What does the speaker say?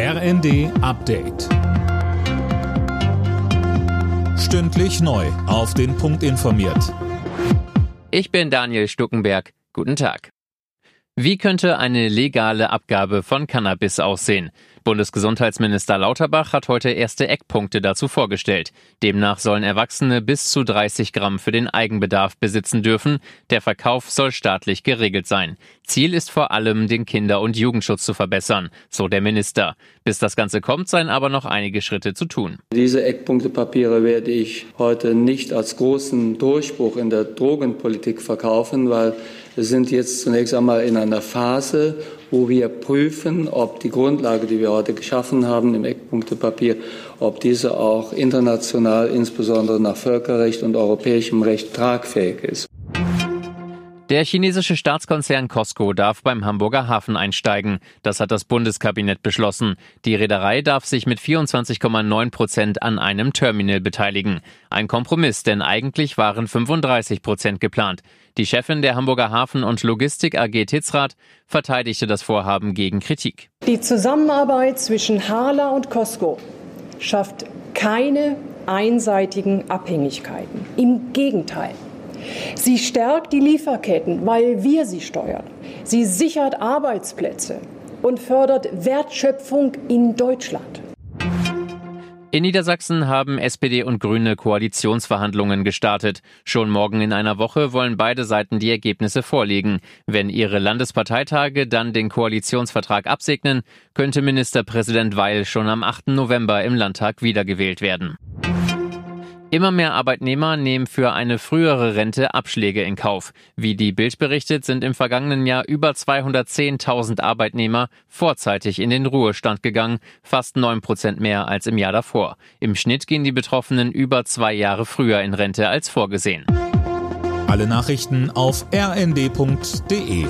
RND Update. Stündlich neu. Auf den Punkt informiert. Ich bin Daniel Stuckenberg. Guten Tag. Wie könnte eine legale Abgabe von Cannabis aussehen? Bundesgesundheitsminister Lauterbach hat heute erste Eckpunkte dazu vorgestellt. Demnach sollen Erwachsene bis zu 30 Gramm für den Eigenbedarf besitzen dürfen. Der Verkauf soll staatlich geregelt sein. Ziel ist vor allem, den Kinder- und Jugendschutz zu verbessern, so der Minister. Bis das Ganze kommt, seien aber noch einige Schritte zu tun. Diese Eckpunktepapiere werde ich heute nicht als großen Durchbruch in der Drogenpolitik verkaufen, weil wir sind jetzt zunächst einmal in einer Phase, wo wir prüfen, ob die Grundlage, die wir heute geschaffen haben im Eckpunktepapier, ob diese auch international, insbesondere nach Völkerrecht und europäischem Recht, tragfähig ist. Der chinesische Staatskonzern Costco darf beim Hamburger Hafen einsteigen. Das hat das Bundeskabinett beschlossen. Die Reederei darf sich mit 24,9 Prozent an einem Terminal beteiligen. Ein Kompromiss, denn eigentlich waren 35 Prozent geplant. Die Chefin der Hamburger Hafen- und Logistik AG Titzrath verteidigte das Vorhaben gegen Kritik. Die Zusammenarbeit zwischen Harla und Costco schafft keine einseitigen Abhängigkeiten. Im Gegenteil. Sie stärkt die Lieferketten, weil wir sie steuern. Sie sichert Arbeitsplätze und fördert Wertschöpfung in Deutschland. In Niedersachsen haben SPD und Grüne Koalitionsverhandlungen gestartet. Schon morgen in einer Woche wollen beide Seiten die Ergebnisse vorlegen. Wenn ihre Landesparteitage dann den Koalitionsvertrag absegnen, könnte Ministerpräsident Weil schon am 8. November im Landtag wiedergewählt werden. Immer mehr Arbeitnehmer nehmen für eine frühere Rente Abschläge in Kauf. Wie die Bild berichtet, sind im vergangenen Jahr über 210.000 Arbeitnehmer vorzeitig in den Ruhestand gegangen, fast 9 Prozent mehr als im Jahr davor. Im Schnitt gehen die Betroffenen über zwei Jahre früher in Rente als vorgesehen. Alle Nachrichten auf rnd.de